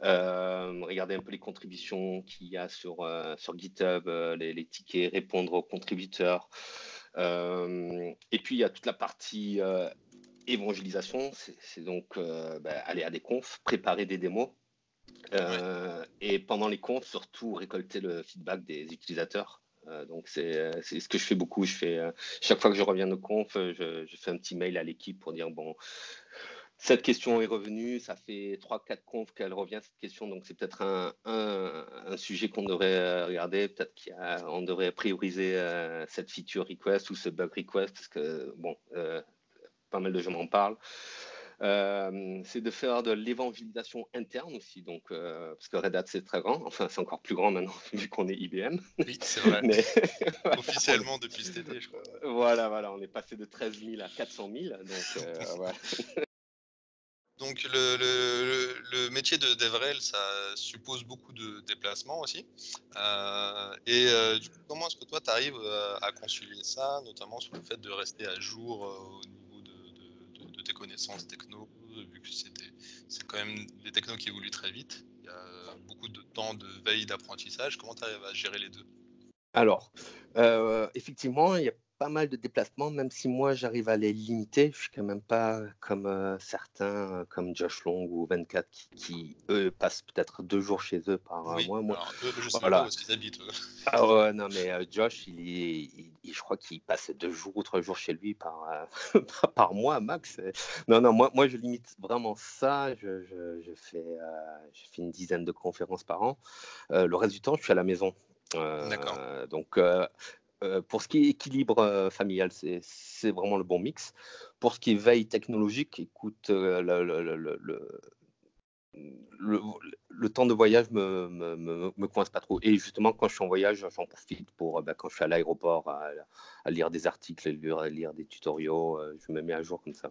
regarder un peu les contributions qu'il y a sur, sur GitHub, les, tickets, répondre aux contributeurs. Et puis, il y a toute la partie évangélisation, c'est donc ben, aller à des confs, préparer des démos. Euh, et pendant les comptes, surtout récolter le feedback des utilisateurs. Euh, donc c'est ce que je fais beaucoup. Je fais euh, chaque fois que je reviens de conf, je, fais un petit mail à l'équipe pour dire bon, cette question est revenue. Ça fait 3-4 confs qu'elle revient cette question, donc c'est peut-être un, un, sujet qu'on devrait regarder. Peut-être qu'on devrait prioriser cette feature request ou ce bug request parce que bon, pas mal de gens m'en parlent. Euh, c'est de faire de l'évangélisation interne aussi, donc, euh, parce que Red Hat c'est très grand, enfin c'est encore plus grand maintenant vu qu'on est IBM. Oui, c'est vrai. Mais, Officiellement depuis cet été, je crois. Voilà, voilà, on est passé de 13 000 à 400 000, donc euh, voilà. Donc le, métier de DevRel, ça suppose beaucoup de déplacements aussi. Euh, et euh, du coup, comment est-ce que toi, tu arrives à concilier ça, notamment sur le fait de rester à jour au niveau tes connaissances techno, vu que c'est quand même des technos qui évoluent très vite. Il y a beaucoup de temps de veille d'apprentissage. Comment tu arrives à gérer les deux? Alors, euh, effectivement, il y a pas mal de déplacements, même si moi j'arrive à les limiter. Je suis quand même pas comme euh, certains, euh, comme Josh Long ou 24, qui, eux passent peut-être deux jours chez eux par mois. Moi, je sais pas où ils habitent. Ah ouais, non, mais Josh, il, est, je crois qu'il passe deux jours ou trois jours chez lui par, par mois, max. Non, non, moi, moi je limite vraiment ça. Je, je, fais, je fais une dizaine de conférences par an. le reste du temps, je suis à la maison. D'accord. Donc, euh, pour ce qui est équilibre euh, familial, c'est vraiment le bon mix. Pour ce qui est veille technologique, écoute, euh, le, temps de voyage me, me, coince pas trop. Et justement, quand je suis en voyage, j'en profite pour, bah, quand je suis à l'aéroport, à, lire des articles, à lire, des tutoriaux, je me mets à jour comme ça.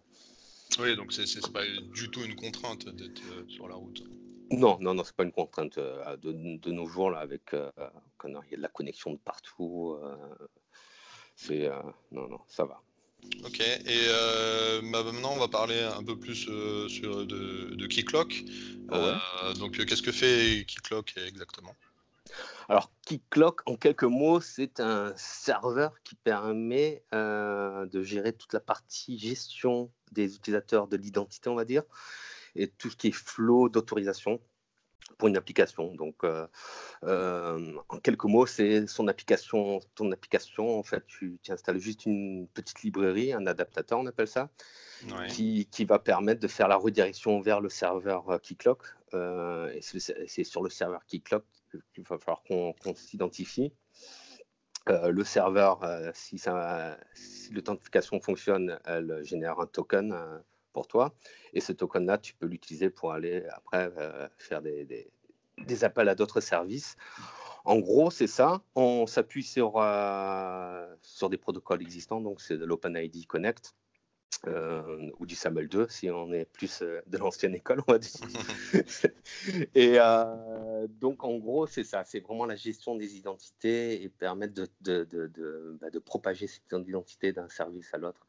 Oui, donc c'est pas du tout une contrainte d'être sur la route. Non, non, non, c'est pas une contrainte euh, de, nos jours là avec euh, il y a de la connexion de partout. Euh, c'est non, non, ça va. Ok, et bah, maintenant on va parler un peu plus sur de, de Keyclock. donc qu'est-ce que fait Keyclock exactement? Alors, Keyclock, en quelques mots, c'est un serveur qui permet de gérer toute la partie gestion des utilisateurs de l'identité, on va dire, et tout ce qui est flow d'autorisation pour une application. Donc, euh, euh, en quelques mots, c'est son application. Ton application, en fait, tu, installes juste une petite librairie, un adaptateur, on appelle ça, qui, qui, va permettre de faire la redirection vers le serveur euh, Keyclock. et c'est sur le serveur Keyclock qu'il va falloir qu'on s'identifie. le serveur, si, si l'authentification fonctionne, elle génère un token pour toi. Et ce token-là, tu peux l'utiliser pour aller après euh, faire des, des, appels à d'autres services. En gros, c'est ça. On s'appuie sur, euh, sur des protocoles existants. Donc, c'est de l'OpenID Connect. Euh, ou du SAML 2 si on est plus de l'ancienne école, on va dire. et euh, donc, en gros, c'est ça, c'est vraiment la gestion des identités et permettre de, de, de, bah, de propager cette identité d'un service à l'autre.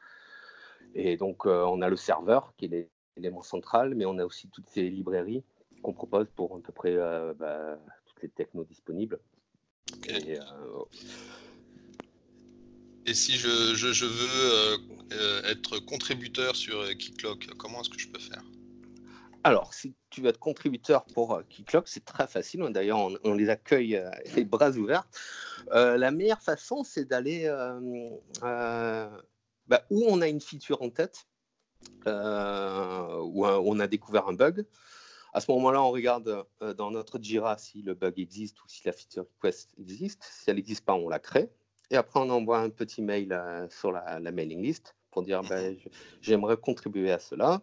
Et donc, on a le serveur qui est l'élément central, mais on a aussi toutes ces librairies qu'on propose pour à peu près bah, toutes les technos disponibles. Et, et si je, je, veux euh, euh, être contributeur sur euh, Keycloak, comment est-ce que je peux faire? Alors, si tu veux être contributeur pour Keycloak, c'est très facile. D'ailleurs, on, les accueille les bras ouverts. la meilleure façon, c'est d'aller bah, où on a une feature en tête, où on a découvert un bug. À ce moment-là, on regarde dans notre Jira si le bug existe ou si la feature request existe. Si elle n'existe pas, on la crée. Et après, on envoie un petit mail euh, sur la, mailing list pour dire ben, j'aimerais contribuer à cela.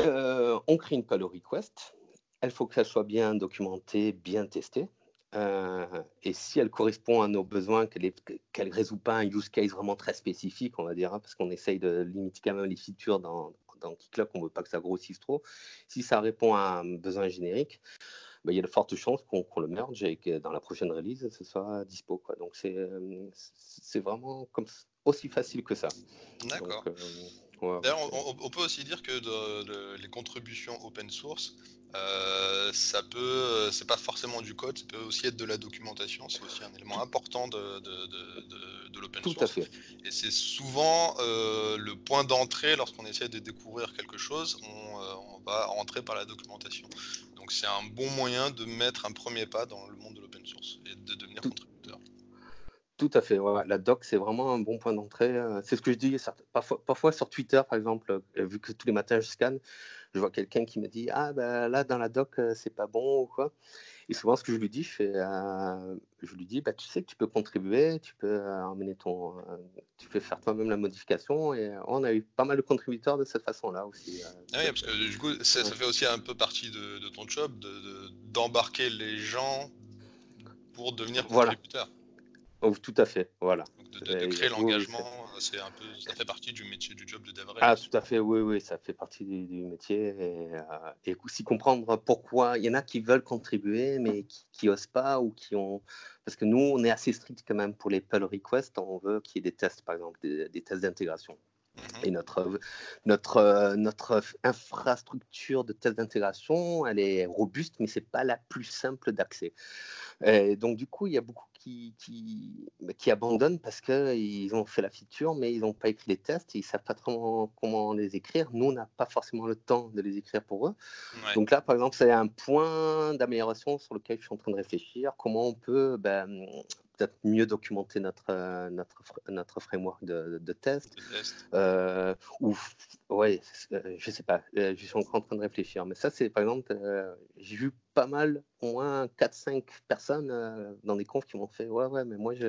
Euh, on crée une pull request. Il faut qu'elle soit bien documentée, bien testée. Euh, et si elle correspond à nos besoins, qu'elle ne résout pas un use case vraiment très spécifique, on va dire, hein, parce qu'on essaye de limiter quand même les features dans, dans on ne veut pas que ça grossisse trop. Si ça répond à un besoin générique, bah, il y a de fortes chances qu'on le merge et que dans la prochaine release, ce soit dispo. Quoi. Donc euh, c'est vraiment comme, aussi facile que ça. D'accord. Euh, D'ailleurs, on, peut aussi dire que les contributions open source, euh, ça peut, c'est pas forcément du code, ça peut aussi être de la documentation. C'est aussi un élément important de, de, l'open source. Tout à fait. Et c'est souvent le point d'entrée lorsqu'on essaie de découvrir quelque chose. On, on va rentrer par la documentation c'est un bon moyen de mettre un premier pas dans le monde de l'open source et de devenir contributeur. Tout à fait. La doc, c'est vraiment un bon point d'entrée. Euh, c'est ce que je dis parfois, parfois sur Twitter, par exemple, euh, vu que tous les matins je scanne, je vois quelqu'un qui me dit Ah, ben là, dans la doc, euh, c'est pas bon ou quoi. Et souvent, ce que je lui dis, je, fais, euh, je lui dis, bah, tu sais que tu peux contribuer, tu peux euh, emmener ton, euh, tu peux faire toi-même la modification. Et on a eu pas mal de contributeurs de cette façon-là aussi. Ah oui, parce que du coup, ça, fait aussi un peu partie de, ton job d'embarquer les gens pour devenir contributeurs. Oh, tout à fait, voilà. de, créer l'engagement, c'est un peu, ça fait partie du métier, du job de DevRel. Ah, tout à fait, oui, oui, ça fait partie du, métier. Et, euh, et, aussi comprendre pourquoi il y en a qui veulent contribuer, mais qui, n'osent pas ou qui ont. Parce que nous, on est assez strict quand même pour les pull requests. On veut qu'il y ait des tests, par exemple, des, tests d'intégration. Mhm. Et notre, notre, notre infrastructure de tests d'intégration, elle est robuste, mais c'est pas la plus simple d'accès. Donc, du coup, il y a beaucoup qui, qui, bah, qui abandonnent parce qu'ils ont fait la feature, mais ils n'ont pas écrit les tests, ils ne savent pas trop comment les écrire. Nous, on n'a pas forcément le temps de les écrire pour eux. Donc là, par exemple, c'est un point d'amélioration sur lequel je suis en train de réfléchir. Comment on peut ben, peut-être mieux documenter notre, euh, notre, notre framework de, de, test. Euh, ou, ouais, euh, je sais pas, je suis encore en train de réfléchir. Mais ça, c'est par exemple, j'ai vu pas mal, au moins 4-5 personnes dans des confs qui m'ont fait Ouais, ouais, mais moi, je,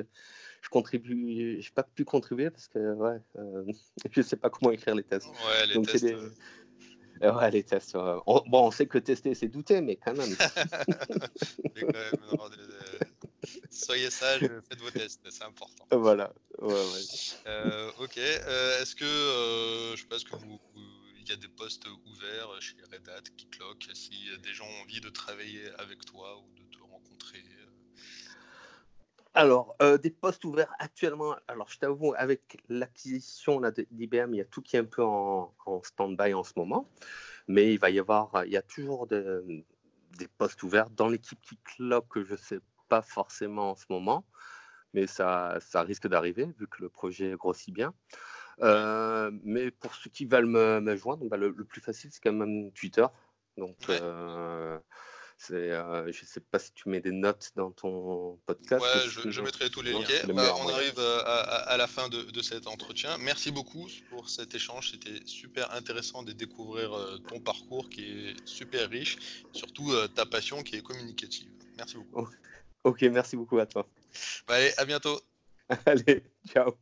je contribue, j'ai pas pu contribuer parce que, ouais, je sais pas comment écrire les tests. Ouais, les tests. Ouais, les tests. bon, on sait que tester, c'est douter, mais quand même. quand même Soyez sage, faites vos tests, c'est important. Voilà. Euh, ok. Euh, est-ce que euh, je pense que vous, il y a des postes ouverts chez Red Hat, Keycloak, si des gens ont envie de travailler avec toi ou de te rencontrer alors, des postes ouverts actuellement, alors je t'avoue, avec l'acquisition d'IBM, il y a tout qui est un peu en, en stand-by en ce moment, mais il va y avoir, il y a toujours des postes ouverts dans l'équipe Keycloak que je sais pas forcément en ce moment, mais ça, ça risque d'arriver vu que le projet grossit bien. Euh, mais pour ceux qui veulent me, me joindre, bah, le, plus facile, c'est quand même Twitter. Donc, euh, euh, je ne sais pas si tu mets des notes dans ton podcast. Ouais, je, mettrai tous les liens. Bah, on arrive à, à, la fin de, de, cet entretien. Merci beaucoup pour cet échange. C'était super intéressant de découvrir ton parcours qui est super riche, surtout ta passion qui est communicative. Merci beaucoup. Ok, merci beaucoup à toi. Allez, à bientôt. Allez, ciao.